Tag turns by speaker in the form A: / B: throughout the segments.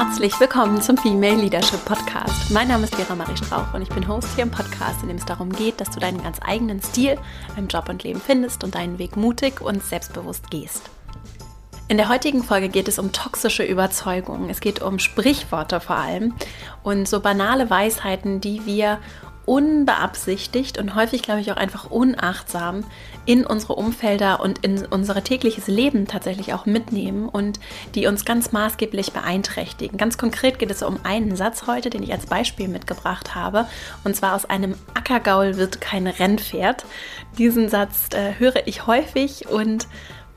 A: Herzlich willkommen zum Female Leadership Podcast. Mein Name ist Vera Marie Strauch und ich bin Host hier im Podcast, in dem es darum geht, dass du deinen ganz eigenen Stil im Job und Leben findest und deinen Weg mutig und selbstbewusst gehst. In der heutigen Folge geht es um toxische Überzeugungen. Es geht um Sprichworte vor allem und so banale Weisheiten, die wir unbeabsichtigt und häufig, glaube ich, auch einfach unachtsam in unsere Umfelder und in unser tägliches Leben tatsächlich auch mitnehmen und die uns ganz maßgeblich beeinträchtigen. Ganz konkret geht es um einen Satz heute, den ich als Beispiel mitgebracht habe, und zwar aus einem Ackergaul wird kein Rennpferd. Diesen Satz äh, höre ich häufig und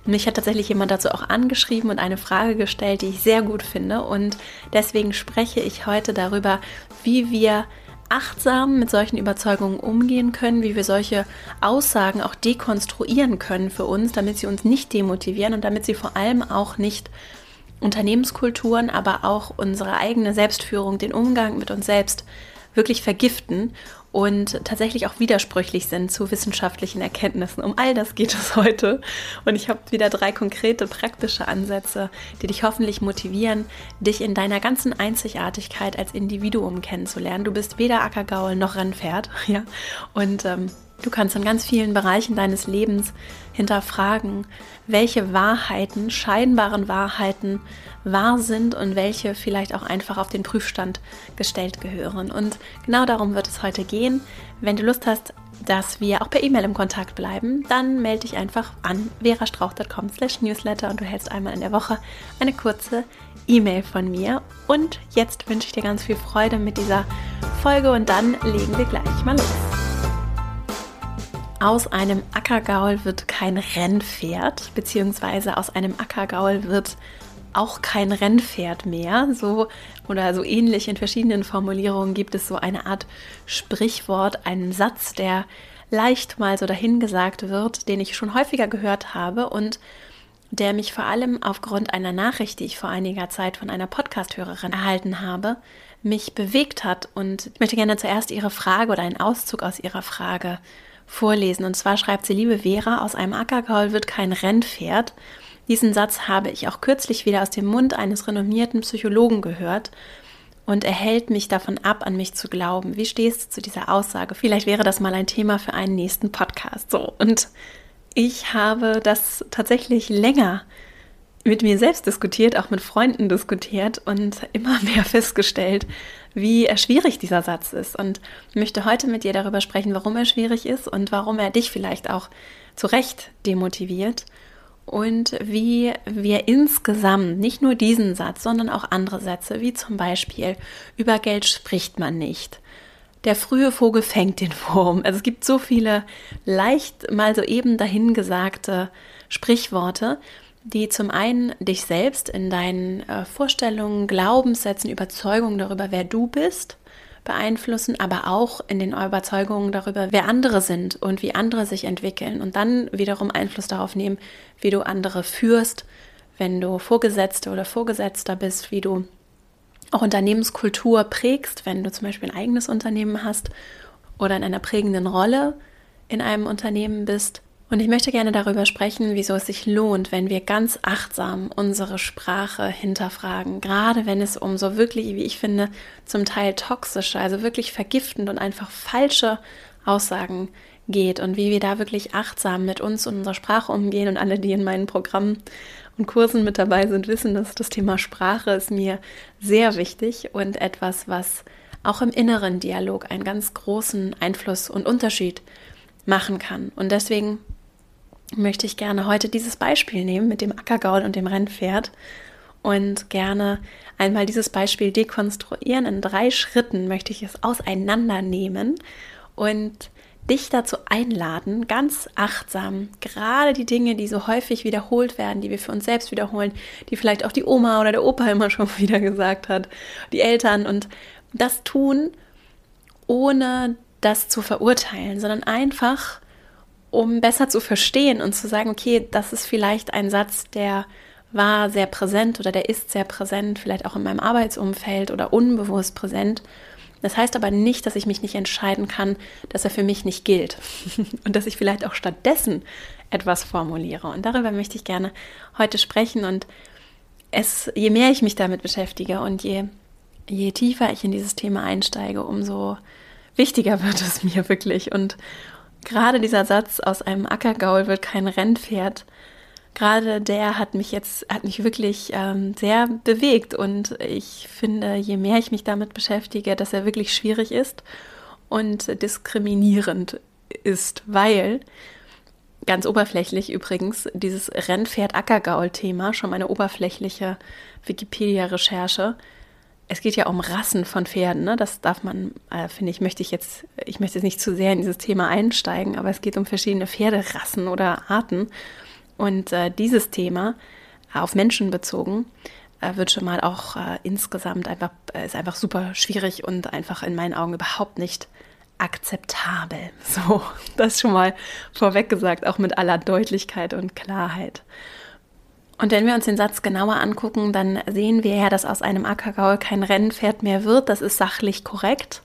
A: mich hat tatsächlich jemand dazu auch angeschrieben und eine Frage gestellt, die ich sehr gut finde. Und deswegen spreche ich heute darüber, wie wir achtsam mit solchen Überzeugungen umgehen können, wie wir solche Aussagen auch dekonstruieren können für uns, damit sie uns nicht demotivieren und damit sie vor allem auch nicht Unternehmenskulturen, aber auch unsere eigene Selbstführung, den Umgang mit uns selbst wirklich vergiften und tatsächlich auch widersprüchlich sind zu wissenschaftlichen Erkenntnissen. Um all das geht es heute. Und ich habe wieder drei konkrete, praktische Ansätze, die dich hoffentlich motivieren, dich in deiner ganzen Einzigartigkeit als Individuum kennenzulernen. Du bist weder Ackergaul noch Rennpferd. Ja? Und ähm, Du kannst in ganz vielen Bereichen deines Lebens hinterfragen, welche Wahrheiten, scheinbaren Wahrheiten wahr sind und welche vielleicht auch einfach auf den Prüfstand gestellt gehören. Und genau darum wird es heute gehen. Wenn du Lust hast, dass wir auch per E-Mail im Kontakt bleiben, dann melde dich einfach an verastrauch.com slash newsletter und du hältst einmal in der Woche eine kurze E-Mail von mir. Und jetzt wünsche ich dir ganz viel Freude mit dieser Folge und dann legen wir gleich mal los. Aus einem Ackergaul wird kein Rennpferd, beziehungsweise aus einem Ackergaul wird auch kein Rennpferd mehr. So oder so ähnlich in verschiedenen Formulierungen gibt es so eine Art Sprichwort, einen Satz, der leicht mal so dahingesagt wird, den ich schon häufiger gehört habe und der mich vor allem aufgrund einer Nachricht, die ich vor einiger Zeit von einer Podcast-Hörerin erhalten habe, mich bewegt hat. Und ich möchte gerne zuerst Ihre Frage oder einen Auszug aus Ihrer Frage vorlesen. Und zwar schreibt sie, liebe Vera, aus einem Ackergaul wird kein Rennpferd. Diesen Satz habe ich auch kürzlich wieder aus dem Mund eines renommierten Psychologen gehört und er hält mich davon ab, an mich zu glauben. Wie stehst du zu dieser Aussage? Vielleicht wäre das mal ein Thema für einen nächsten Podcast. So, und ich habe das tatsächlich länger mit mir selbst diskutiert, auch mit Freunden diskutiert und immer mehr festgestellt, wie schwierig dieser Satz ist. Und möchte heute mit dir darüber sprechen, warum er schwierig ist und warum er dich vielleicht auch zu Recht demotiviert und wie wir insgesamt nicht nur diesen Satz, sondern auch andere Sätze, wie zum Beispiel über Geld spricht man nicht. Der frühe Vogel fängt den Wurm. Also es gibt so viele leicht mal so eben dahingesagte Sprichworte, die zum einen dich selbst in deinen äh, Vorstellungen, Glaubenssätzen, Überzeugungen darüber, wer du bist, beeinflussen, aber auch in den Überzeugungen darüber, wer andere sind und wie andere sich entwickeln und dann wiederum Einfluss darauf nehmen, wie du andere führst, wenn du Vorgesetzte oder Vorgesetzter bist, wie du auch Unternehmenskultur prägst, wenn du zum Beispiel ein eigenes Unternehmen hast oder in einer prägenden Rolle in einem Unternehmen bist und ich möchte gerne darüber sprechen, wieso es sich lohnt, wenn wir ganz achtsam unsere Sprache hinterfragen. Gerade wenn es um so wirklich, wie ich finde, zum Teil toxische, also wirklich vergiftend und einfach falsche Aussagen geht und wie wir da wirklich achtsam mit uns und unserer Sprache umgehen. Und alle, die in meinen Programmen und Kursen mit dabei sind, wissen, dass das Thema Sprache ist mir sehr wichtig und etwas, was auch im inneren Dialog einen ganz großen Einfluss und Unterschied machen kann. Und deswegen möchte ich gerne heute dieses Beispiel nehmen mit dem Ackergaul und dem Rennpferd und gerne einmal dieses Beispiel dekonstruieren. In drei Schritten möchte ich es auseinandernehmen und dich dazu einladen, ganz achtsam, gerade die Dinge, die so häufig wiederholt werden, die wir für uns selbst wiederholen, die vielleicht auch die Oma oder der Opa immer schon wieder gesagt hat, die Eltern und das tun, ohne das zu verurteilen, sondern einfach, um besser zu verstehen und zu sagen, okay, das ist vielleicht ein Satz, der war sehr präsent oder der ist sehr präsent, vielleicht auch in meinem Arbeitsumfeld oder unbewusst präsent. Das heißt aber nicht, dass ich mich nicht entscheiden kann, dass er für mich nicht gilt und dass ich vielleicht auch stattdessen etwas formuliere. Und darüber möchte ich gerne heute sprechen. Und es, je mehr ich mich damit beschäftige und je, je tiefer ich in dieses Thema einsteige, umso wichtiger wird es mir wirklich. Und gerade dieser Satz aus einem Ackergaul wird kein Rennpferd. Gerade der hat mich jetzt, hat mich wirklich ähm, sehr bewegt. Und ich finde, je mehr ich mich damit beschäftige, dass er wirklich schwierig ist und diskriminierend ist, weil ganz oberflächlich übrigens dieses Rennpferd-Ackergaul-Thema, schon meine oberflächliche Wikipedia-Recherche, es geht ja um Rassen von Pferden, ne? Das darf man, äh, finde ich, möchte ich jetzt, ich möchte jetzt nicht zu sehr in dieses Thema einsteigen, aber es geht um verschiedene Pferderassen oder Arten. Und äh, dieses Thema auf Menschen bezogen äh, wird schon mal auch äh, insgesamt einfach, äh, ist einfach super schwierig und einfach in meinen Augen überhaupt nicht akzeptabel. So, das schon mal vorweg gesagt, auch mit aller Deutlichkeit und Klarheit. Und wenn wir uns den Satz genauer angucken, dann sehen wir ja, dass aus einem Ackergaul kein Rennpferd mehr wird. Das ist sachlich korrekt.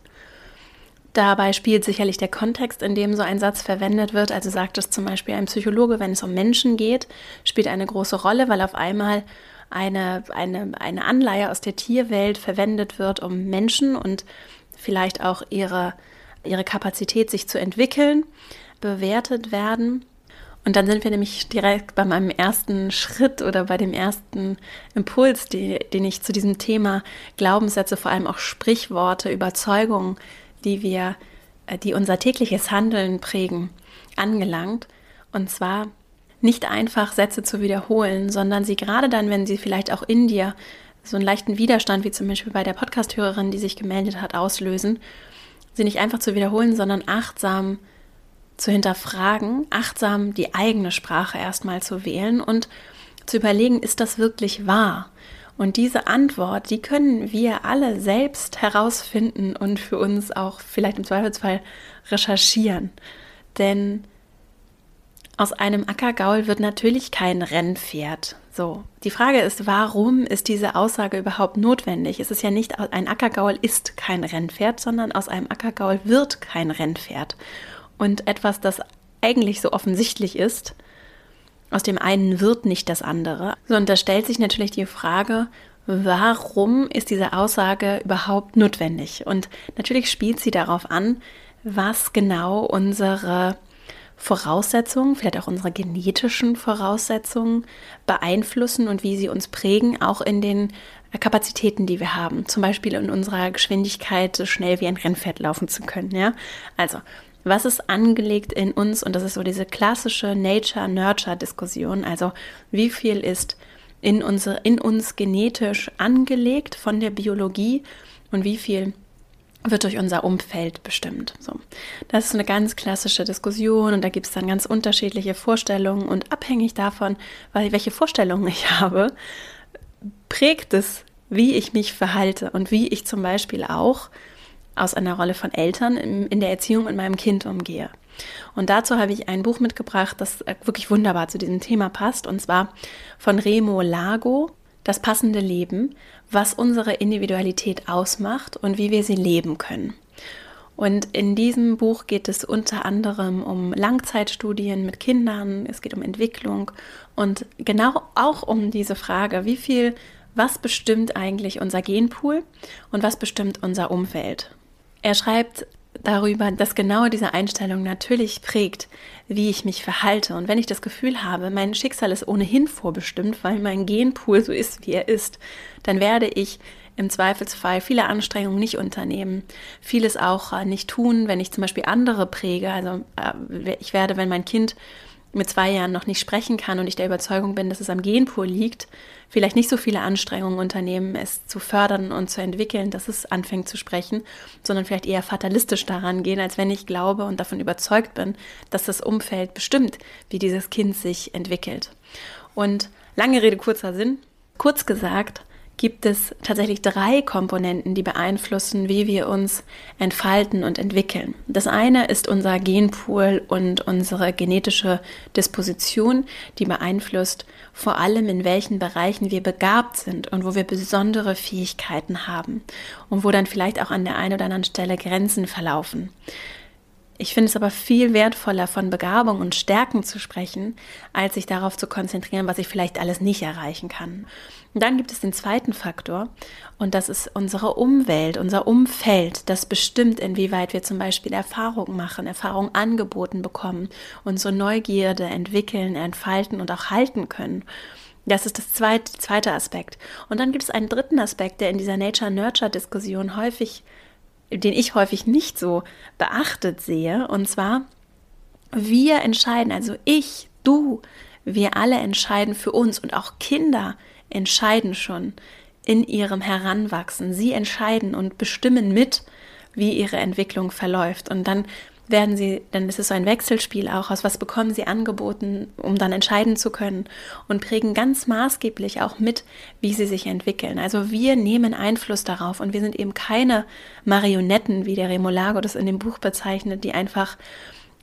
A: Dabei spielt sicherlich der Kontext, in dem so ein Satz verwendet wird. Also sagt es zum Beispiel ein Psychologe, wenn es um Menschen geht, spielt eine große Rolle, weil auf einmal eine, eine, eine Anleihe aus der Tierwelt verwendet wird, um Menschen und vielleicht auch ihre, ihre Kapazität, sich zu entwickeln, bewertet werden. Und dann sind wir nämlich direkt bei meinem ersten Schritt oder bei dem ersten Impuls, die, den ich zu diesem Thema Glaubenssätze, vor allem auch Sprichworte, Überzeugungen die wir, äh, die unser tägliches Handeln prägen, angelangt. Und zwar nicht einfach Sätze zu wiederholen, sondern sie gerade dann, wenn sie vielleicht auch in dir so einen leichten Widerstand, wie zum Beispiel bei der Podcasthörerin, die sich gemeldet hat, auslösen, sie nicht einfach zu wiederholen, sondern achtsam zu hinterfragen, achtsam die eigene Sprache erstmal zu wählen und zu überlegen, ist das wirklich wahr? Und diese Antwort, die können wir alle selbst herausfinden und für uns auch vielleicht im Zweifelsfall recherchieren. Denn aus einem Ackergaul wird natürlich kein Rennpferd. So, die Frage ist, warum ist diese Aussage überhaupt notwendig? Es ist ja nicht, ein Ackergaul ist kein Rennpferd, sondern aus einem Ackergaul wird kein Rennpferd. Und etwas, das eigentlich so offensichtlich ist, aus dem einen wird nicht das andere. So, und da stellt sich natürlich die Frage, warum ist diese Aussage überhaupt notwendig? Und natürlich spielt sie darauf an, was genau unsere Voraussetzungen, vielleicht auch unsere genetischen Voraussetzungen beeinflussen und wie sie uns prägen, auch in den Kapazitäten, die wir haben. Zum Beispiel in unserer Geschwindigkeit, so schnell wie ein Rennpferd laufen zu können. Ja? Also, was ist angelegt in uns? Und das ist so diese klassische Nature-Nurture-Diskussion. Also wie viel ist in, unsere, in uns genetisch angelegt von der Biologie und wie viel wird durch unser Umfeld bestimmt. So. Das ist eine ganz klassische Diskussion und da gibt es dann ganz unterschiedliche Vorstellungen und abhängig davon, welche Vorstellungen ich habe, prägt es, wie ich mich verhalte und wie ich zum Beispiel auch aus einer Rolle von Eltern in der Erziehung mit meinem Kind umgehe. Und dazu habe ich ein Buch mitgebracht, das äh, wirklich wunderbar zu diesem Thema passt, und zwar von Remo Lago, Das passende Leben, was unsere Individualität ausmacht und wie wir sie leben können. Und in diesem Buch geht es unter anderem um Langzeitstudien mit Kindern, es geht um Entwicklung und genau auch um diese Frage, wie viel, was bestimmt eigentlich unser Genpool und was bestimmt unser Umfeld. Er schreibt darüber, dass genau diese Einstellung natürlich prägt, wie ich mich verhalte. Und wenn ich das Gefühl habe, mein Schicksal ist ohnehin vorbestimmt, weil mein Genpool so ist, wie er ist, dann werde ich im Zweifelsfall viele Anstrengungen nicht unternehmen, vieles auch äh, nicht tun, wenn ich zum Beispiel andere präge. Also äh, ich werde, wenn mein Kind mit zwei Jahren noch nicht sprechen kann und ich der Überzeugung bin, dass es am Genpool liegt, vielleicht nicht so viele Anstrengungen unternehmen, es zu fördern und zu entwickeln, dass es anfängt zu sprechen, sondern vielleicht eher fatalistisch daran gehen, als wenn ich glaube und davon überzeugt bin, dass das Umfeld bestimmt, wie dieses Kind sich entwickelt. Und lange Rede, kurzer Sinn. Kurz gesagt, gibt es tatsächlich drei Komponenten, die beeinflussen, wie wir uns entfalten und entwickeln. Das eine ist unser Genpool und unsere genetische Disposition, die beeinflusst vor allem, in welchen Bereichen wir begabt sind und wo wir besondere Fähigkeiten haben und wo dann vielleicht auch an der einen oder anderen Stelle Grenzen verlaufen. Ich finde es aber viel wertvoller, von Begabung und Stärken zu sprechen, als sich darauf zu konzentrieren, was ich vielleicht alles nicht erreichen kann. Und dann gibt es den zweiten Faktor und das ist unsere Umwelt, unser Umfeld, das bestimmt, inwieweit wir zum Beispiel Erfahrungen machen, Erfahrungen angeboten bekommen, unsere Neugierde entwickeln, entfalten und auch halten können. Das ist das zweite, zweite Aspekt. Und dann gibt es einen dritten Aspekt, der in dieser Nature-Nurture-Diskussion häufig den ich häufig nicht so beachtet sehe. Und zwar, wir entscheiden, also ich, du, wir alle entscheiden für uns und auch Kinder entscheiden schon in ihrem Heranwachsen. Sie entscheiden und bestimmen mit, wie ihre Entwicklung verläuft. Und dann werden sie, ist es so ein Wechselspiel auch aus, was bekommen sie angeboten, um dann entscheiden zu können und prägen ganz maßgeblich auch mit, wie sie sich entwickeln. Also wir nehmen Einfluss darauf und wir sind eben keine Marionetten, wie der Remolago das in dem Buch bezeichnet, die einfach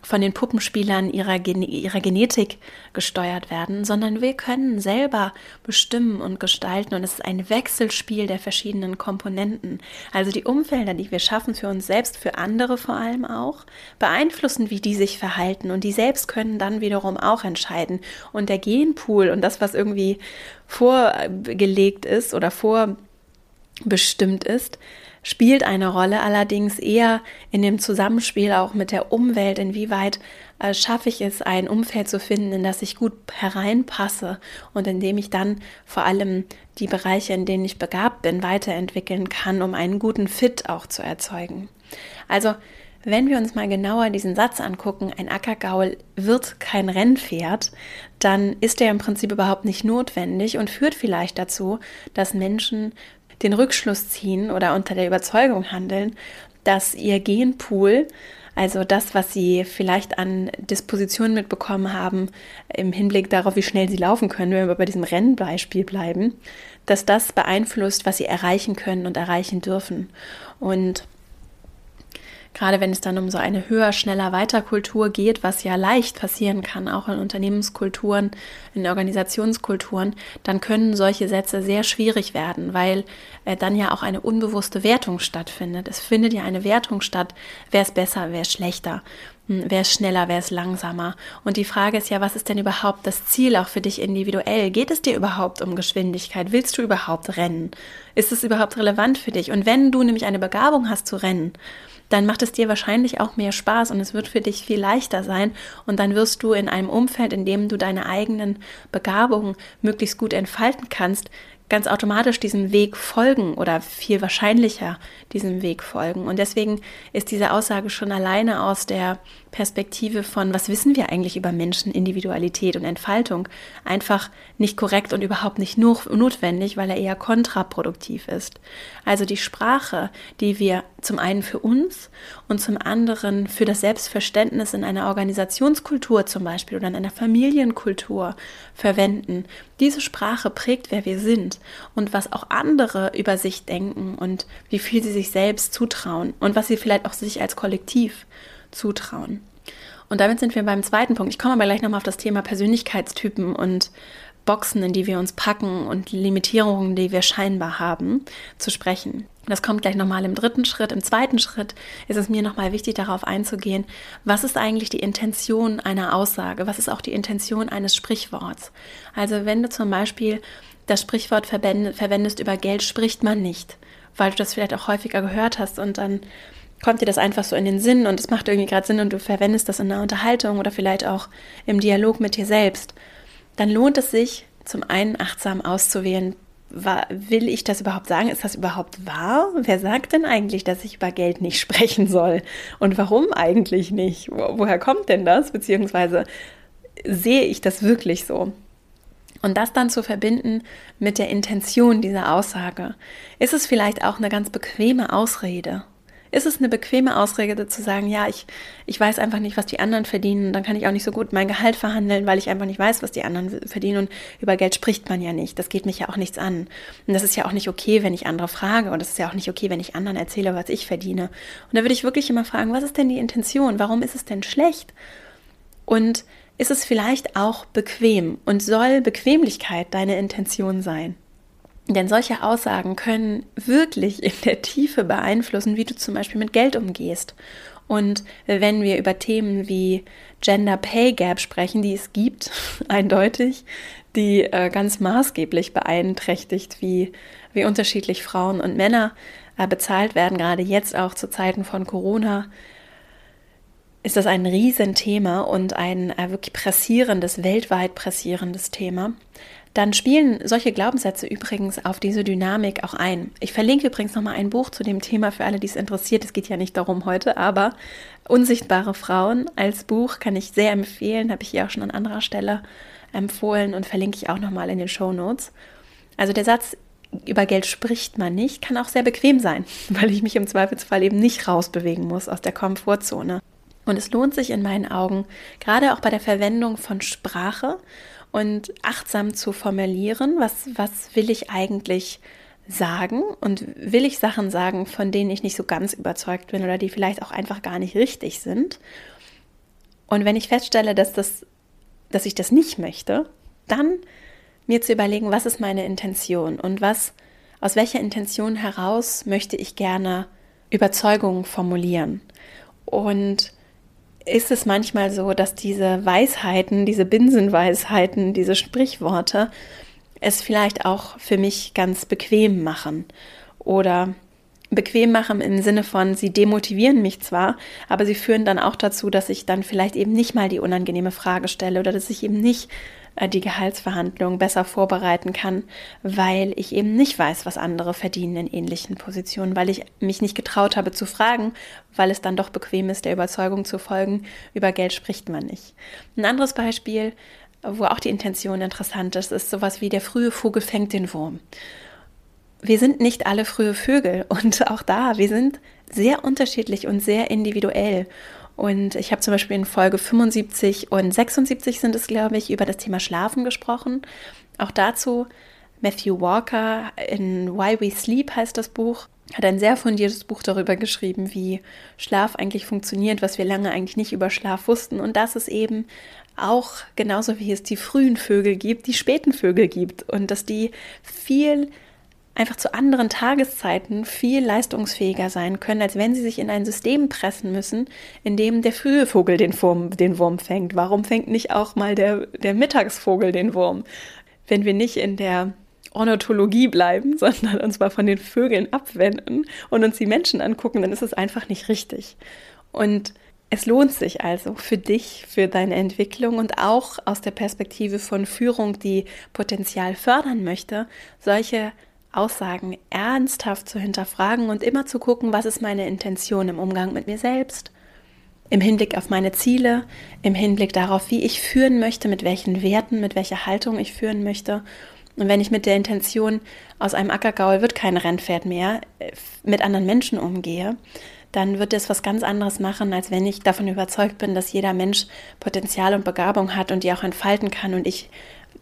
A: von den Puppenspielern ihrer, Gen ihrer Genetik gesteuert werden, sondern wir können selber bestimmen und gestalten und es ist ein Wechselspiel der verschiedenen Komponenten. Also die Umfelder, die wir schaffen für uns selbst, für andere vor allem auch, beeinflussen, wie die sich verhalten und die selbst können dann wiederum auch entscheiden. Und der Genpool und das, was irgendwie vorgelegt ist oder vorbestimmt ist, spielt eine Rolle, allerdings eher in dem Zusammenspiel auch mit der Umwelt. Inwieweit äh, schaffe ich es, ein Umfeld zu finden, in das ich gut hereinpasse und in dem ich dann vor allem die Bereiche, in denen ich begabt bin, weiterentwickeln kann, um einen guten Fit auch zu erzeugen. Also wenn wir uns mal genauer diesen Satz angucken, ein Ackergaul wird kein Rennpferd, dann ist er im Prinzip überhaupt nicht notwendig und führt vielleicht dazu, dass Menschen den Rückschluss ziehen oder unter der Überzeugung handeln, dass ihr Genpool, also das, was sie vielleicht an Dispositionen mitbekommen haben, im Hinblick darauf, wie schnell sie laufen können, wenn wir bei diesem Rennbeispiel bleiben, dass das beeinflusst, was sie erreichen können und erreichen dürfen. Und Gerade wenn es dann um so eine höher, schneller, weiter Kultur geht, was ja leicht passieren kann, auch in Unternehmenskulturen, in Organisationskulturen, dann können solche Sätze sehr schwierig werden, weil äh, dann ja auch eine unbewusste Wertung stattfindet. Es findet ja eine Wertung statt, wer ist besser, wer ist schlechter. Hm, wer ist schneller, wer ist langsamer? Und die Frage ist ja, was ist denn überhaupt das Ziel auch für dich individuell? Geht es dir überhaupt um Geschwindigkeit? Willst du überhaupt rennen? Ist es überhaupt relevant für dich? Und wenn du nämlich eine Begabung hast zu rennen, dann macht es dir wahrscheinlich auch mehr Spaß und es wird für dich viel leichter sein. Und dann wirst du in einem Umfeld, in dem du deine eigenen Begabungen möglichst gut entfalten kannst, ganz automatisch diesem Weg folgen oder viel wahrscheinlicher diesem Weg folgen. Und deswegen ist diese Aussage schon alleine aus der Perspektive von, was wissen wir eigentlich über Menschen, Individualität und Entfaltung, einfach nicht korrekt und überhaupt nicht notwendig, weil er eher kontraproduktiv ist. Also die Sprache, die wir zum einen für uns und zum anderen für das Selbstverständnis in einer Organisationskultur zum Beispiel oder in einer Familienkultur verwenden, diese Sprache prägt, wer wir sind und was auch andere über sich denken und wie viel sie sich selbst zutrauen und was sie vielleicht auch sich als Kollektiv zutrauen. Und damit sind wir beim zweiten Punkt. Ich komme aber gleich nochmal auf das Thema Persönlichkeitstypen und Boxen, in die wir uns packen und Limitierungen, die wir scheinbar haben, zu sprechen. Das kommt gleich nochmal im dritten Schritt. Im zweiten Schritt ist es mir nochmal wichtig, darauf einzugehen, was ist eigentlich die Intention einer Aussage? Was ist auch die Intention eines Sprichworts? Also wenn du zum Beispiel das Sprichwort verwendest, über Geld spricht man nicht, weil du das vielleicht auch häufiger gehört hast und dann kommt dir das einfach so in den Sinn und es macht irgendwie gerade Sinn und du verwendest das in einer Unterhaltung oder vielleicht auch im Dialog mit dir selbst, dann lohnt es sich, zum einen achtsam auszuwählen, will ich das überhaupt sagen? Ist das überhaupt wahr? Wer sagt denn eigentlich, dass ich über Geld nicht sprechen soll? Und warum eigentlich nicht? Woher kommt denn das? Beziehungsweise sehe ich das wirklich so? Und das dann zu verbinden mit der Intention dieser Aussage. Ist es vielleicht auch eine ganz bequeme Ausrede? Ist es eine bequeme Ausrede zu sagen, ja, ich, ich weiß einfach nicht, was die anderen verdienen, dann kann ich auch nicht so gut mein Gehalt verhandeln, weil ich einfach nicht weiß, was die anderen verdienen und über Geld spricht man ja nicht. Das geht mich ja auch nichts an. Und das ist ja auch nicht okay, wenn ich andere frage und das ist ja auch nicht okay, wenn ich anderen erzähle, was ich verdiene. Und da würde ich wirklich immer fragen, was ist denn die Intention? Warum ist es denn schlecht? Und ist es vielleicht auch bequem und soll Bequemlichkeit deine Intention sein? Denn solche Aussagen können wirklich in der Tiefe beeinflussen, wie du zum Beispiel mit Geld umgehst. Und wenn wir über Themen wie Gender Pay Gap sprechen, die es gibt, eindeutig, die äh, ganz maßgeblich beeinträchtigt, wie, wie unterschiedlich Frauen und Männer äh, bezahlt werden, gerade jetzt auch zu Zeiten von Corona, ist das ein Riesenthema und ein äh, wirklich pressierendes, weltweit pressierendes Thema dann spielen solche Glaubenssätze übrigens auf diese Dynamik auch ein. Ich verlinke übrigens nochmal ein Buch zu dem Thema für alle, die es interessiert. Es geht ja nicht darum heute, aber Unsichtbare Frauen als Buch kann ich sehr empfehlen, habe ich hier auch schon an anderer Stelle empfohlen und verlinke ich auch nochmal in den Show Notes. Also der Satz, über Geld spricht man nicht, kann auch sehr bequem sein, weil ich mich im Zweifelsfall eben nicht rausbewegen muss aus der Komfortzone. Und es lohnt sich in meinen Augen, gerade auch bei der Verwendung von Sprache und achtsam zu formulieren, was, was will ich eigentlich sagen und will ich Sachen sagen, von denen ich nicht so ganz überzeugt bin oder die vielleicht auch einfach gar nicht richtig sind. Und wenn ich feststelle, dass, das, dass ich das nicht möchte, dann mir zu überlegen, was ist meine Intention und was, aus welcher Intention heraus möchte ich gerne Überzeugungen formulieren. Und ist es manchmal so, dass diese Weisheiten, diese Binsenweisheiten, diese Sprichworte es vielleicht auch für mich ganz bequem machen oder bequem machen im Sinne von, sie demotivieren mich zwar, aber sie führen dann auch dazu, dass ich dann vielleicht eben nicht mal die unangenehme Frage stelle oder dass ich eben nicht die Gehaltsverhandlungen besser vorbereiten kann, weil ich eben nicht weiß, was andere verdienen in ähnlichen Positionen, weil ich mich nicht getraut habe zu fragen, weil es dann doch bequem ist, der Überzeugung zu folgen, über Geld spricht man nicht. Ein anderes Beispiel, wo auch die Intention interessant ist, ist sowas wie der frühe Vogel fängt den Wurm. Wir sind nicht alle frühe Vögel und auch da, wir sind sehr unterschiedlich und sehr individuell. Und ich habe zum Beispiel in Folge 75 und 76 sind es, glaube ich, über das Thema Schlafen gesprochen. Auch dazu Matthew Walker in Why We Sleep heißt das Buch, hat ein sehr fundiertes Buch darüber geschrieben, wie Schlaf eigentlich funktioniert, was wir lange eigentlich nicht über Schlaf wussten. Und dass es eben auch genauso wie es die frühen Vögel gibt, die späten Vögel gibt. Und dass die viel einfach zu anderen Tageszeiten viel leistungsfähiger sein können, als wenn sie sich in ein System pressen müssen, in dem der frühe Vogel den Wurm, den Wurm fängt. Warum fängt nicht auch mal der, der Mittagsvogel den Wurm? Wenn wir nicht in der Ornithologie bleiben, sondern uns mal von den Vögeln abwenden und uns die Menschen angucken, dann ist es einfach nicht richtig. Und es lohnt sich also für dich, für deine Entwicklung und auch aus der Perspektive von Führung, die Potenzial fördern möchte, solche Aussagen ernsthaft zu hinterfragen und immer zu gucken, was ist meine Intention im Umgang mit mir selbst, im Hinblick auf meine Ziele, im Hinblick darauf, wie ich führen möchte, mit welchen Werten, mit welcher Haltung ich führen möchte. Und wenn ich mit der Intention, aus einem Ackergaul wird kein Rennpferd mehr, äh, mit anderen Menschen umgehe, dann wird es was ganz anderes machen, als wenn ich davon überzeugt bin, dass jeder Mensch Potenzial und Begabung hat und die auch entfalten kann und ich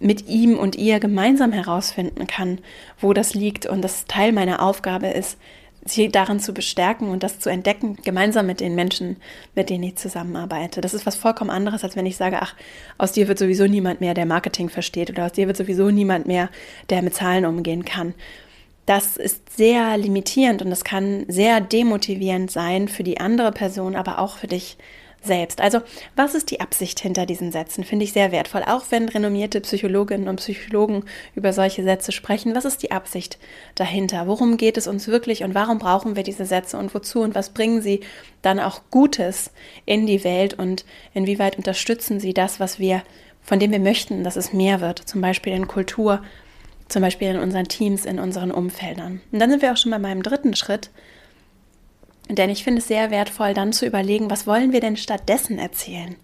A: mit ihm und ihr gemeinsam herausfinden kann, wo das liegt und das Teil meiner Aufgabe ist, sie darin zu bestärken und das zu entdecken, gemeinsam mit den Menschen, mit denen ich zusammenarbeite. Das ist was vollkommen anderes, als wenn ich sage, ach, aus dir wird sowieso niemand mehr, der Marketing versteht oder aus dir wird sowieso niemand mehr, der mit Zahlen umgehen kann. Das ist sehr limitierend und das kann sehr demotivierend sein für die andere Person, aber auch für dich selbst. Also, was ist die Absicht hinter diesen Sätzen? Finde ich sehr wertvoll. Auch wenn renommierte Psychologinnen und Psychologen über solche Sätze sprechen, was ist die Absicht dahinter? Worum geht es uns wirklich und warum brauchen wir diese Sätze und wozu und was bringen sie dann auch Gutes in die Welt und inwieweit unterstützen sie das, was wir, von dem wir möchten, dass es mehr wird, zum Beispiel in Kultur, zum Beispiel in unseren Teams, in unseren Umfeldern. Und dann sind wir auch schon bei meinem dritten Schritt, denn ich finde es sehr wertvoll, dann zu überlegen, was wollen wir denn stattdessen erzählen?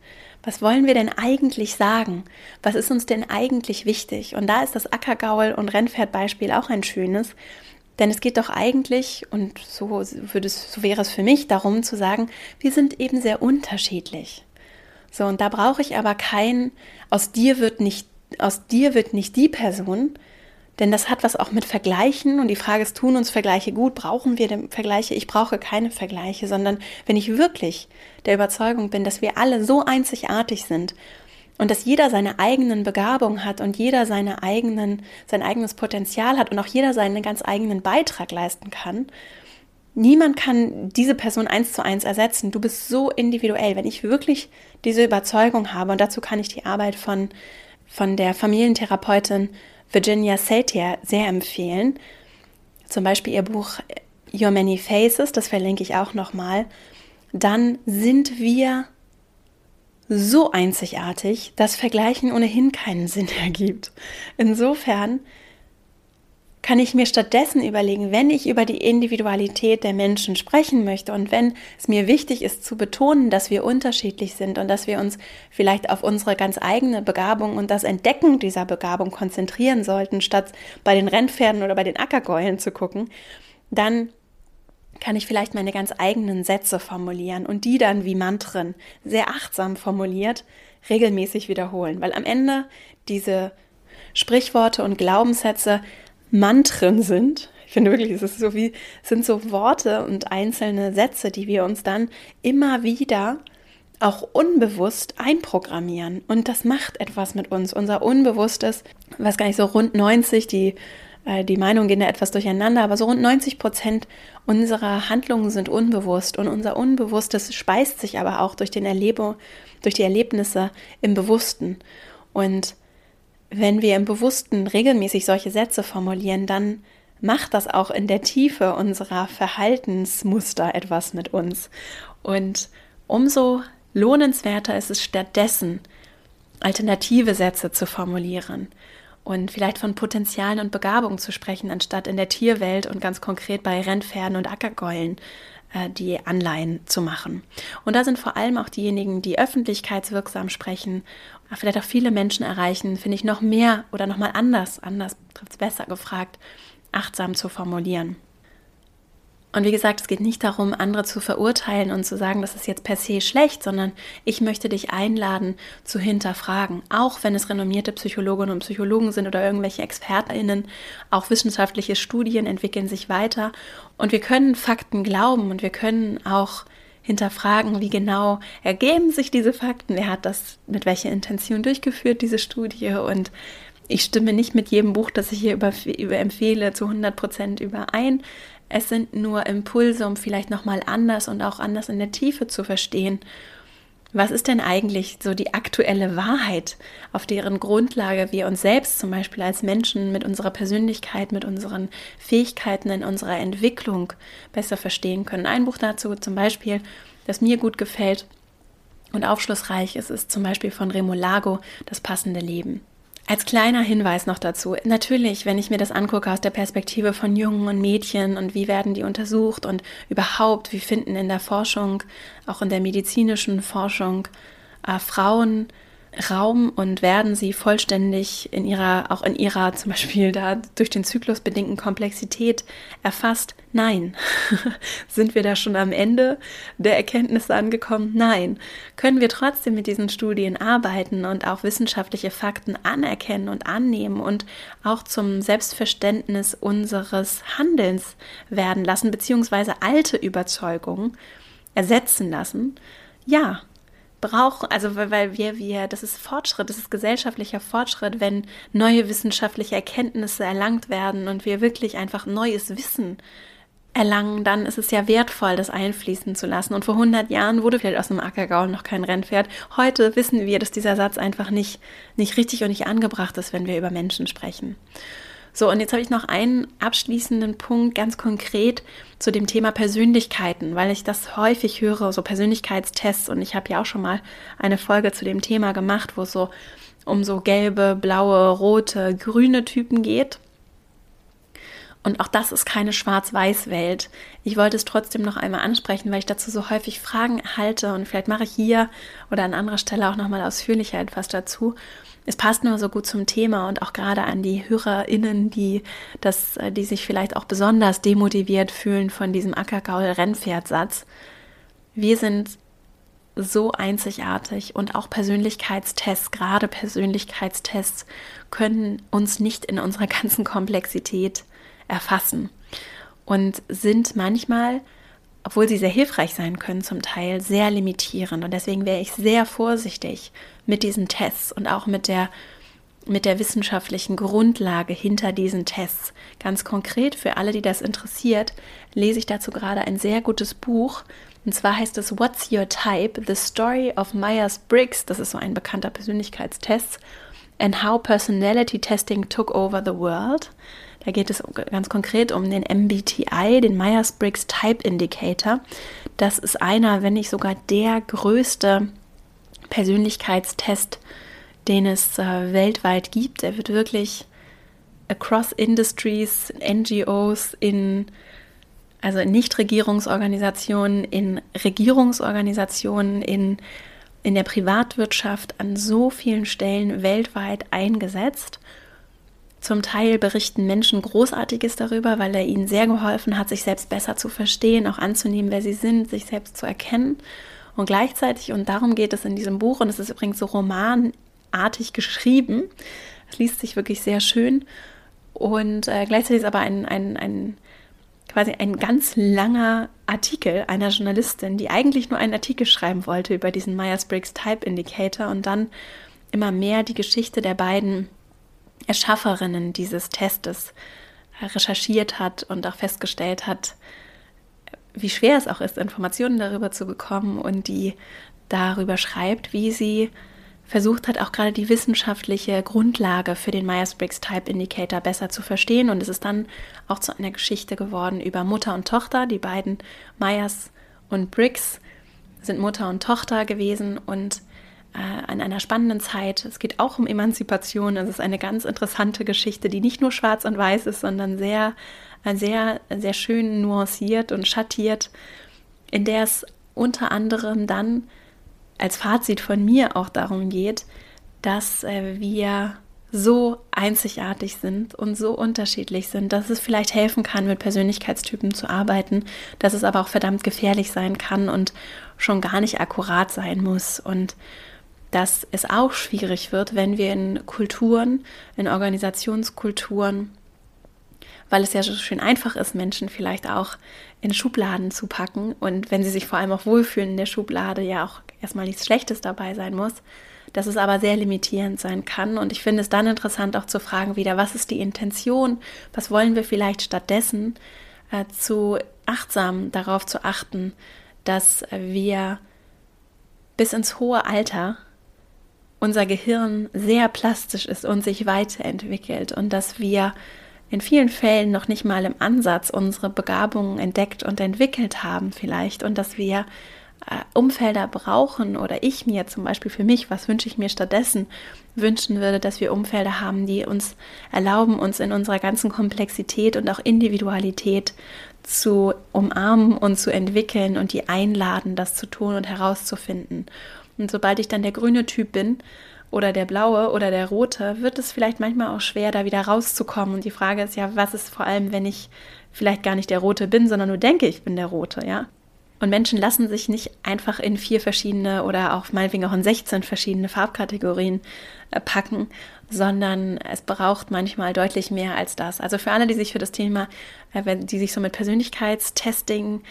A: Was wollen wir denn eigentlich sagen? Was ist uns denn eigentlich wichtig? Und da ist das Ackergaul- und Rennpferdbeispiel auch ein schönes, denn es geht doch eigentlich, und so, würde es, so wäre es für mich, darum zu sagen, wir sind eben sehr unterschiedlich. So, und da brauche ich aber kein, aus dir wird nicht, aus dir wird nicht die Person, denn das hat was auch mit Vergleichen und die Frage ist, tun uns Vergleiche gut? Brauchen wir denn Vergleiche? Ich brauche keine Vergleiche, sondern wenn ich wirklich der Überzeugung bin, dass wir alle so einzigartig sind und dass jeder seine eigenen Begabungen hat und jeder seine eigenen, sein eigenes Potenzial hat und auch jeder seinen ganz eigenen Beitrag leisten kann, Niemand kann diese Person eins zu eins ersetzen. Du bist so individuell. Wenn ich wirklich diese Überzeugung habe, und dazu kann ich die Arbeit von, von der Familientherapeutin Virginia Satir sehr empfehlen. Zum Beispiel ihr Buch Your Many Faces, das verlinke ich auch nochmal. Dann sind wir so einzigartig, dass Vergleichen ohnehin keinen Sinn ergibt. Insofern kann ich mir stattdessen überlegen, wenn ich über die Individualität der Menschen sprechen möchte und wenn es mir wichtig ist zu betonen, dass wir unterschiedlich sind und dass wir uns vielleicht auf unsere ganz eigene Begabung und das Entdecken dieser Begabung konzentrieren sollten, statt bei den Rennpferden oder bei den Ackergäulen zu gucken, dann kann ich vielleicht meine ganz eigenen Sätze formulieren und die dann wie Mantren sehr achtsam formuliert regelmäßig wiederholen, weil am Ende diese Sprichworte und Glaubenssätze Mantren sind. Ich finde wirklich, es ist so wie, sind so Worte und einzelne Sätze, die wir uns dann immer wieder auch unbewusst einprogrammieren. Und das macht etwas mit uns. Unser Unbewusstes, was gar nicht so rund 90, die, äh, die Meinungen gehen da etwas durcheinander, aber so rund 90 Prozent unserer Handlungen sind unbewusst. Und unser Unbewusstes speist sich aber auch durch, den Erlebe, durch die Erlebnisse im Bewussten. Und wenn wir im Bewussten regelmäßig solche Sätze formulieren, dann macht das auch in der Tiefe unserer Verhaltensmuster etwas mit uns. Und umso lohnenswerter ist es stattdessen, alternative Sätze zu formulieren und vielleicht von Potenzialen und Begabungen zu sprechen, anstatt in der Tierwelt und ganz konkret bei Rennpferden und Ackergäulen die Anleihen zu machen. Und da sind vor allem auch diejenigen, die öffentlichkeitswirksam sprechen, vielleicht auch viele Menschen erreichen, finde ich noch mehr oder noch mal anders, anders trifft es besser gefragt, achtsam zu formulieren. Und wie gesagt, es geht nicht darum, andere zu verurteilen und zu sagen, das ist jetzt per se schlecht, sondern ich möchte dich einladen, zu hinterfragen. Auch wenn es renommierte Psychologinnen und Psychologen sind oder irgendwelche ExpertInnen, auch wissenschaftliche Studien entwickeln sich weiter. Und wir können Fakten glauben und wir können auch hinterfragen, wie genau ergeben sich diese Fakten, wer hat das mit welcher Intention durchgeführt, diese Studie und ich stimme nicht mit jedem Buch, das ich hier über, über empfehle, zu 100 Prozent überein. Es sind nur Impulse, um vielleicht nochmal anders und auch anders in der Tiefe zu verstehen. Was ist denn eigentlich so die aktuelle Wahrheit, auf deren Grundlage wir uns selbst zum Beispiel als Menschen mit unserer Persönlichkeit, mit unseren Fähigkeiten in unserer Entwicklung besser verstehen können? Ein Buch dazu zum Beispiel, das mir gut gefällt und aufschlussreich ist, ist zum Beispiel von Remo Lago, Das passende Leben. Als kleiner Hinweis noch dazu, natürlich, wenn ich mir das angucke aus der Perspektive von Jungen und Mädchen und wie werden die untersucht und überhaupt, wie finden in der Forschung, auch in der medizinischen Forschung, äh, Frauen Raum und werden sie vollständig in ihrer, auch in ihrer zum Beispiel da durch den Zyklus bedingten Komplexität erfasst? Nein. Sind wir da schon am Ende der Erkenntnisse angekommen? Nein. Können wir trotzdem mit diesen Studien arbeiten und auch wissenschaftliche Fakten anerkennen und annehmen und auch zum Selbstverständnis unseres Handelns werden lassen, beziehungsweise alte Überzeugungen ersetzen lassen? Ja, brauchen, also weil wir, wir, das ist Fortschritt, das ist gesellschaftlicher Fortschritt, wenn neue wissenschaftliche Erkenntnisse erlangt werden und wir wirklich einfach neues Wissen erlangen, dann ist es ja wertvoll, das einfließen zu lassen. Und vor 100 Jahren wurde vielleicht aus einem Ackergaul noch kein Rennpferd. Heute wissen wir, dass dieser Satz einfach nicht, nicht richtig und nicht angebracht ist, wenn wir über Menschen sprechen. So, und jetzt habe ich noch einen abschließenden Punkt ganz konkret zu dem Thema Persönlichkeiten, weil ich das häufig höre, so Persönlichkeitstests. Und ich habe ja auch schon mal eine Folge zu dem Thema gemacht, wo es so um so gelbe, blaue, rote, grüne Typen geht. Und auch das ist keine Schwarz-Weiß-Welt. Ich wollte es trotzdem noch einmal ansprechen, weil ich dazu so häufig Fragen erhalte und vielleicht mache ich hier oder an anderer Stelle auch nochmal ausführlicher etwas dazu. Es passt nur so gut zum Thema und auch gerade an die HörerInnen, die, das, äh, die sich vielleicht auch besonders demotiviert fühlen von diesem Ackergaul-Rennpferdsatz. Wir sind so einzigartig und auch Persönlichkeitstests, gerade Persönlichkeitstests, können uns nicht in unserer ganzen Komplexität erfassen und sind manchmal, obwohl sie sehr hilfreich sein können, zum Teil sehr limitierend. Und deswegen wäre ich sehr vorsichtig mit diesen Tests und auch mit der mit der wissenschaftlichen Grundlage hinter diesen Tests. Ganz konkret für alle, die das interessiert, lese ich dazu gerade ein sehr gutes Buch. Und zwar heißt es What's Your Type? The Story of Myers-Briggs. Das ist so ein bekannter Persönlichkeitstest. And How Personality Testing Took Over the World. Da geht es ganz konkret um den MBTI, den Myers-Briggs Type Indicator. Das ist einer, wenn nicht sogar der größte Persönlichkeitstest, den es äh, weltweit gibt. Er wird wirklich across Industries, NGOs, in also in Nichtregierungsorganisationen, in Regierungsorganisationen, in, in der Privatwirtschaft an so vielen Stellen weltweit eingesetzt. Zum Teil berichten Menschen Großartiges darüber, weil er ihnen sehr geholfen hat, sich selbst besser zu verstehen, auch anzunehmen, wer sie sind, sich selbst zu erkennen. Und gleichzeitig, und darum geht es in diesem Buch, und es ist übrigens so romanartig geschrieben, es liest sich wirklich sehr schön. Und äh, gleichzeitig ist aber ein, ein, ein, quasi ein ganz langer Artikel einer Journalistin, die eigentlich nur einen Artikel schreiben wollte über diesen Myers-Briggs Type Indicator und dann immer mehr die Geschichte der beiden Erschafferinnen dieses Testes recherchiert hat und auch festgestellt hat, wie schwer es auch ist, Informationen darüber zu bekommen und die darüber schreibt, wie sie versucht hat, auch gerade die wissenschaftliche Grundlage für den Myers-Briggs Type Indicator besser zu verstehen. Und es ist dann auch zu einer Geschichte geworden über Mutter und Tochter. Die beiden Myers und Briggs sind Mutter und Tochter gewesen und an einer spannenden Zeit. Es geht auch um Emanzipation. Es ist eine ganz interessante Geschichte, die nicht nur schwarz und weiß ist, sondern sehr, äh, sehr, sehr schön nuanciert und schattiert, in der es unter anderem dann als Fazit von mir auch darum geht, dass äh, wir so einzigartig sind und so unterschiedlich sind, dass es vielleicht helfen kann, mit Persönlichkeitstypen zu arbeiten, dass es aber auch verdammt gefährlich sein kann und schon gar nicht akkurat sein muss. Und dass es auch schwierig wird, wenn wir in Kulturen, in Organisationskulturen, weil es ja so schön einfach ist, Menschen vielleicht auch in Schubladen zu packen und wenn sie sich vor allem auch wohlfühlen in der Schublade, ja auch erstmal nichts Schlechtes dabei sein muss, dass es aber sehr limitierend sein kann. Und ich finde es dann interessant auch zu fragen wieder, was ist die Intention, was wollen wir vielleicht stattdessen, äh, zu achtsam darauf zu achten, dass wir bis ins hohe Alter unser Gehirn sehr plastisch ist und sich weiterentwickelt und dass wir in vielen Fällen noch nicht mal im Ansatz unsere Begabungen entdeckt und entwickelt haben vielleicht und dass wir äh, Umfelder brauchen oder ich mir zum Beispiel für mich, was wünsche ich mir stattdessen, wünschen würde, dass wir Umfelder haben, die uns erlauben, uns in unserer ganzen Komplexität und auch Individualität zu umarmen und zu entwickeln und die einladen, das zu tun und herauszufinden. Und sobald ich dann der grüne Typ bin oder der blaue oder der rote, wird es vielleicht manchmal auch schwer, da wieder rauszukommen. Und die Frage ist ja, was ist vor allem, wenn ich vielleicht gar nicht der rote bin, sondern nur denke, ich bin der rote, ja? Und Menschen lassen sich nicht einfach in vier verschiedene oder auch meinetwegen auch in 16 verschiedene Farbkategorien äh, packen, sondern es braucht manchmal deutlich mehr als das. Also für alle, die sich für das Thema, äh, die sich so mit Persönlichkeitstesting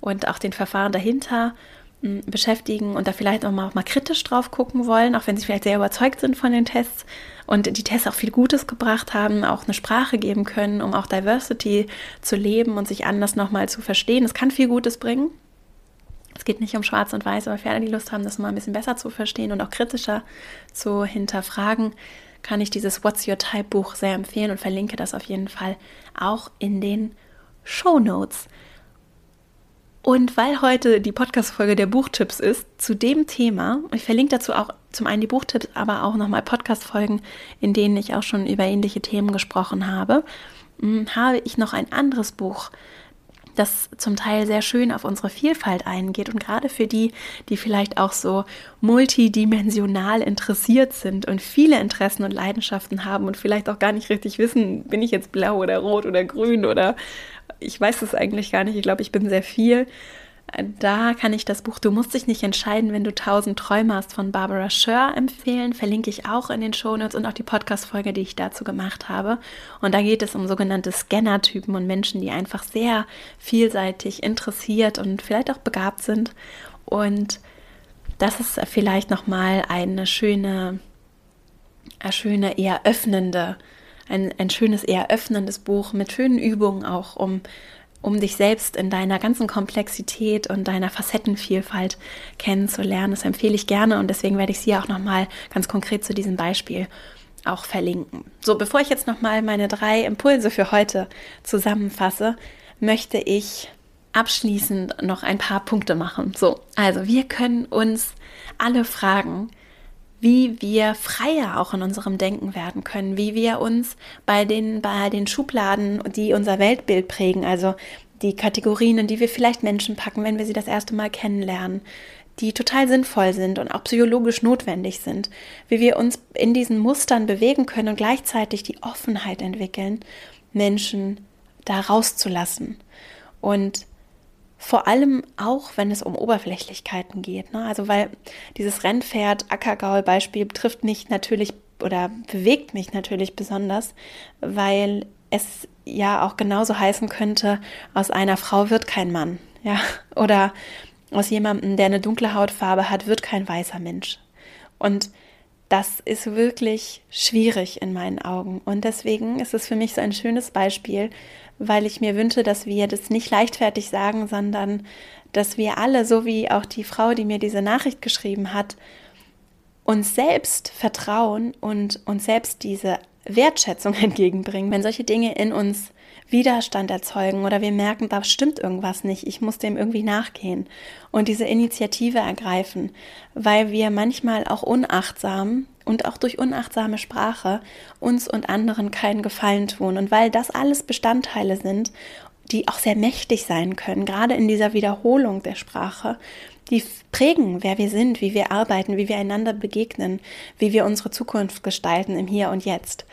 A: und auch den Verfahren dahinter beschäftigen und da vielleicht auch mal, auch mal kritisch drauf gucken wollen, auch wenn sie vielleicht sehr überzeugt sind von den Tests und die Tests auch viel Gutes gebracht haben, auch eine Sprache geben können, um auch Diversity zu leben und sich anders nochmal zu verstehen. Es kann viel Gutes bringen. Es geht nicht um Schwarz und Weiß, aber für alle, die Lust haben, das mal ein bisschen besser zu verstehen und auch kritischer zu hinterfragen, kann ich dieses What's Your Type Buch sehr empfehlen und verlinke das auf jeden Fall auch in den Show Notes. Und weil heute die Podcast-Folge der Buchtipps ist, zu dem Thema, ich verlinke dazu auch zum einen die Buchtipps, aber auch nochmal Podcast-Folgen, in denen ich auch schon über ähnliche Themen gesprochen habe, hm, habe ich noch ein anderes Buch, das zum Teil sehr schön auf unsere Vielfalt eingeht und gerade für die, die vielleicht auch so multidimensional interessiert sind und viele Interessen und Leidenschaften haben und vielleicht auch gar nicht richtig wissen, bin ich jetzt blau oder rot oder grün oder ich weiß es eigentlich gar nicht. Ich glaube, ich bin sehr viel da kann ich das Buch Du musst dich nicht entscheiden, wenn du tausend Träume hast von Barbara Scher empfehlen. Verlinke ich auch in den Shownotes und auch die Podcast-Folge, die ich dazu gemacht habe. Und da geht es um sogenannte Scanner-Typen und Menschen, die einfach sehr vielseitig interessiert und vielleicht auch begabt sind. Und das ist vielleicht nochmal eine schöne, eine schöne, eher öffnende, ein, ein schönes, eher öffnendes Buch mit schönen Übungen auch, um um dich selbst in deiner ganzen Komplexität und deiner Facettenvielfalt kennenzulernen. Das empfehle ich gerne und deswegen werde ich sie auch nochmal ganz konkret zu diesem Beispiel auch verlinken. So, bevor ich jetzt nochmal meine drei Impulse für heute zusammenfasse, möchte ich abschließend noch ein paar Punkte machen. So, also wir können uns alle fragen, wie wir freier auch in unserem Denken werden können, wie wir uns bei den, bei den Schubladen, die unser Weltbild prägen, also die Kategorien, in die wir vielleicht Menschen packen, wenn wir sie das erste Mal kennenlernen, die total sinnvoll sind und auch psychologisch notwendig sind, wie wir uns in diesen Mustern bewegen können und gleichzeitig die Offenheit entwickeln, Menschen da rauszulassen. Und vor allem auch, wenn es um Oberflächlichkeiten geht. Ne? Also weil dieses Rennpferd-Ackergaul-Beispiel trifft mich natürlich oder bewegt mich natürlich besonders, weil es ja auch genauso heißen könnte, aus einer Frau wird kein Mann, ja, oder aus jemandem, der eine dunkle Hautfarbe hat, wird kein weißer Mensch. Und das ist wirklich schwierig in meinen Augen. Und deswegen ist es für mich so ein schönes Beispiel, weil ich mir wünsche, dass wir das nicht leichtfertig sagen, sondern dass wir alle, so wie auch die Frau, die mir diese Nachricht geschrieben hat, uns selbst vertrauen und uns selbst diese Wertschätzung entgegenbringen, wenn solche Dinge in uns Widerstand erzeugen oder wir merken, da stimmt irgendwas nicht, ich muss dem irgendwie nachgehen und diese Initiative ergreifen, weil wir manchmal auch unachtsam und auch durch unachtsame Sprache uns und anderen keinen Gefallen tun und weil das alles Bestandteile sind, die auch sehr mächtig sein können, gerade in dieser Wiederholung der Sprache, die prägen, wer wir sind, wie wir arbeiten, wie wir einander begegnen, wie wir unsere Zukunft gestalten im Hier und Jetzt.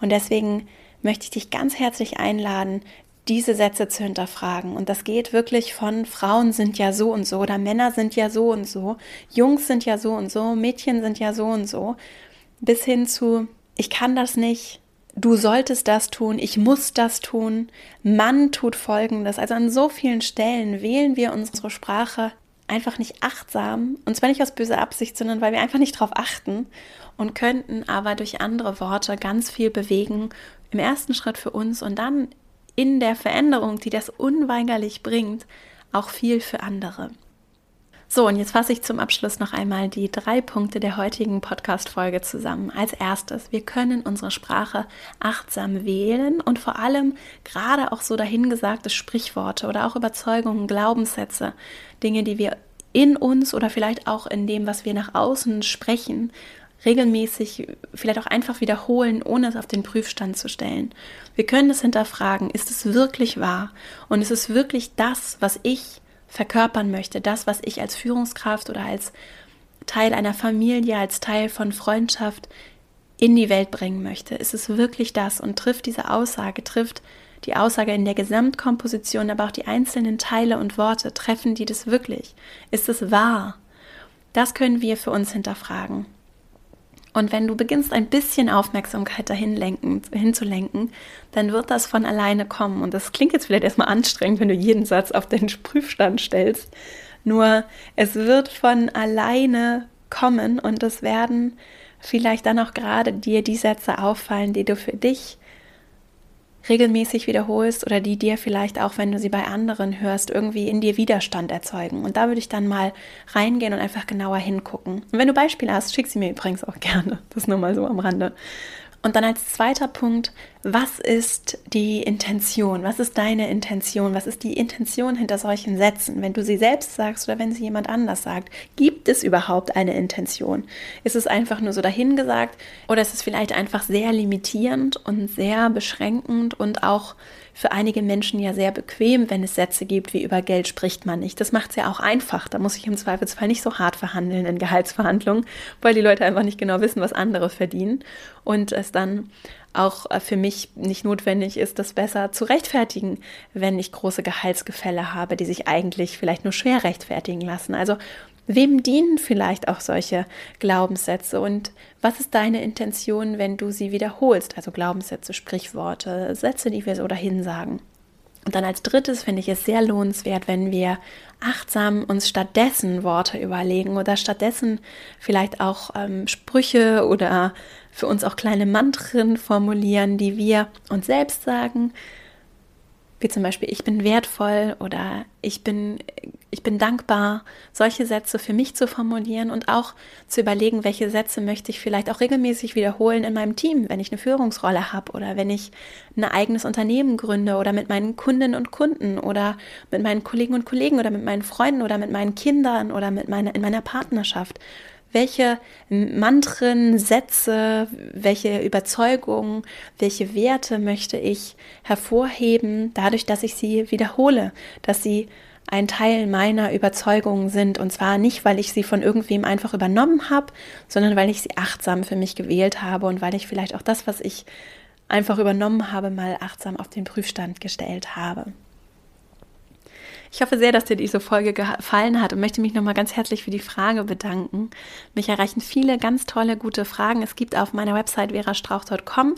A: Und deswegen möchte ich dich ganz herzlich einladen, diese Sätze zu hinterfragen. Und das geht wirklich von Frauen sind ja so und so oder Männer sind ja so und so, Jungs sind ja so und so, Mädchen sind ja so und so, bis hin zu ich kann das nicht, du solltest das tun, ich muss das tun, Mann tut Folgendes. Also an so vielen Stellen wählen wir unsere Sprache einfach nicht achtsam, und zwar nicht aus böser Absicht, sondern weil wir einfach nicht darauf achten und könnten aber durch andere Worte ganz viel bewegen, im ersten Schritt für uns und dann in der Veränderung, die das unweigerlich bringt, auch viel für andere. So, und jetzt fasse ich zum Abschluss noch einmal die drei Punkte der heutigen Podcast-Folge zusammen. Als erstes, wir können unsere Sprache achtsam wählen und vor allem gerade auch so dahingesagte Sprichworte oder auch Überzeugungen, Glaubenssätze, Dinge, die wir in uns oder vielleicht auch in dem, was wir nach außen sprechen, regelmäßig vielleicht auch einfach wiederholen, ohne es auf den Prüfstand zu stellen. Wir können es hinterfragen, ist es wirklich wahr und ist es wirklich das, was ich verkörpern möchte, das, was ich als Führungskraft oder als Teil einer Familie, als Teil von Freundschaft in die Welt bringen möchte. Ist es wirklich das und trifft diese Aussage, trifft die Aussage in der Gesamtkomposition, aber auch die einzelnen Teile und Worte, treffen die das wirklich? Ist es wahr? Das können wir für uns hinterfragen. Und wenn du beginnst, ein bisschen Aufmerksamkeit dahin lenken, hinzulenken, dann wird das von alleine kommen. Und das klingt jetzt vielleicht erstmal anstrengend, wenn du jeden Satz auf den Prüfstand stellst. Nur es wird von alleine kommen und es werden vielleicht dann auch gerade dir die Sätze auffallen, die du für dich regelmäßig wiederholst oder die dir vielleicht auch, wenn du sie bei anderen hörst, irgendwie in dir Widerstand erzeugen. Und da würde ich dann mal reingehen und einfach genauer hingucken. Und wenn du Beispiele hast, schick sie mir übrigens auch gerne. Das nur mal so am Rande. Und dann als zweiter Punkt, was ist die Intention? Was ist deine Intention? Was ist die Intention hinter solchen Sätzen? Wenn du sie selbst sagst oder wenn sie jemand anders sagt, gibt es überhaupt eine Intention? Ist es einfach nur so dahingesagt oder ist es vielleicht einfach sehr limitierend und sehr beschränkend und auch für einige Menschen ja sehr bequem, wenn es Sätze gibt wie über Geld spricht man nicht. Das macht es ja auch einfach. Da muss ich im Zweifelsfall nicht so hart verhandeln in Gehaltsverhandlungen, weil die Leute einfach nicht genau wissen, was andere verdienen und es dann auch äh, für mich nicht notwendig ist, das besser zu rechtfertigen, wenn ich große Gehaltsgefälle habe, die sich eigentlich vielleicht nur schwer rechtfertigen lassen. Also wem dienen vielleicht auch solche Glaubenssätze und was ist deine Intention, wenn du sie wiederholst? Also Glaubenssätze, Sprichworte, Sätze, die wir so dahin sagen. Und dann als drittes finde ich es sehr lohnenswert, wenn wir achtsam uns stattdessen Worte überlegen oder stattdessen vielleicht auch ähm, Sprüche oder für uns auch kleine Mantren formulieren, die wir uns selbst sagen, wie zum Beispiel ich bin wertvoll oder ich bin, ich bin dankbar, solche Sätze für mich zu formulieren und auch zu überlegen, welche Sätze möchte ich vielleicht auch regelmäßig wiederholen in meinem Team, wenn ich eine Führungsrolle habe oder wenn ich ein eigenes Unternehmen gründe oder mit meinen Kundinnen und Kunden oder mit meinen Kollegen und Kollegen oder mit meinen Freunden oder mit meinen Kindern oder mit meiner, in meiner Partnerschaft welche Mantren, Sätze, welche Überzeugungen, welche Werte möchte ich hervorheben, dadurch, dass ich sie wiederhole, dass sie ein Teil meiner Überzeugungen sind. Und zwar nicht, weil ich sie von irgendwem einfach übernommen habe, sondern weil ich sie achtsam für mich gewählt habe und weil ich vielleicht auch das, was ich einfach übernommen habe, mal achtsam auf den Prüfstand gestellt habe. Ich hoffe sehr, dass dir diese Folge gefallen hat und möchte mich nochmal ganz herzlich für die Frage bedanken. Mich erreichen viele ganz tolle, gute Fragen. Es gibt auf meiner Website verastrauch.com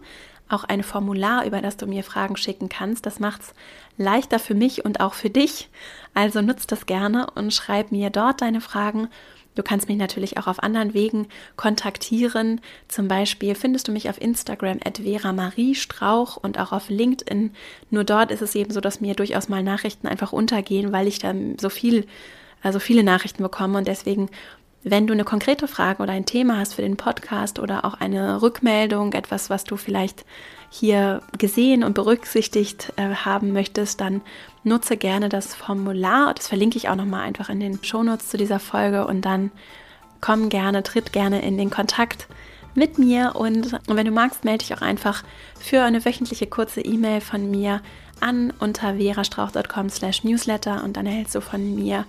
A: auch ein Formular, über das du mir Fragen schicken kannst. Das macht es leichter für mich und auch für dich. Also nutzt das gerne und schreib mir dort deine Fragen Du kannst mich natürlich auch auf anderen Wegen kontaktieren. Zum Beispiel findest du mich auf Instagram at Vera Marie Strauch und auch auf LinkedIn. Nur dort ist es eben so, dass mir durchaus mal Nachrichten einfach untergehen, weil ich dann so viel, also viele Nachrichten bekomme und deswegen wenn du eine konkrete Frage oder ein Thema hast für den Podcast oder auch eine Rückmeldung, etwas, was du vielleicht hier gesehen und berücksichtigt äh, haben möchtest, dann nutze gerne das Formular. Das verlinke ich auch nochmal einfach in den Shownotes zu dieser Folge und dann komm gerne, tritt gerne in den Kontakt mit mir und, und wenn du magst, melde dich auch einfach für eine wöchentliche kurze E-Mail von mir an unter verastrauch.com slash newsletter und dann erhältst du von mir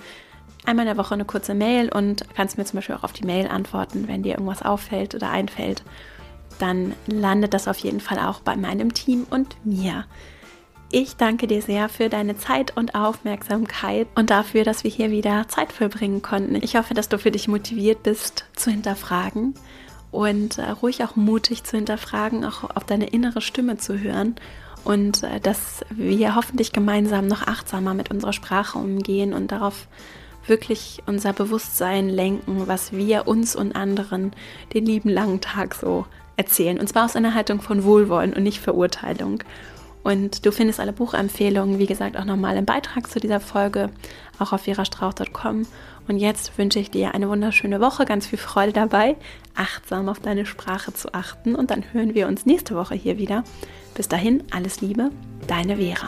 A: einmal in der Woche eine kurze Mail und kannst mir zum Beispiel auch auf die Mail antworten, wenn dir irgendwas auffällt oder einfällt. Dann landet das auf jeden Fall auch bei meinem Team und mir. Ich danke dir sehr für deine Zeit und Aufmerksamkeit und dafür, dass wir hier wieder Zeit verbringen konnten. Ich hoffe, dass du für dich motiviert bist zu hinterfragen und äh, ruhig auch mutig zu hinterfragen, auch auf deine innere Stimme zu hören und äh, dass wir hoffentlich gemeinsam noch achtsamer mit unserer Sprache umgehen und darauf wirklich unser Bewusstsein lenken, was wir uns und anderen den lieben langen Tag so erzählen. Und zwar aus einer Haltung von Wohlwollen und nicht Verurteilung. Und du findest alle Buchempfehlungen, wie gesagt, auch nochmal im Beitrag zu dieser Folge, auch auf verastrauch.com. Und jetzt wünsche ich dir eine wunderschöne Woche, ganz viel Freude dabei, achtsam auf deine Sprache zu achten. Und dann hören wir uns nächste Woche hier wieder. Bis dahin, alles Liebe, deine Vera.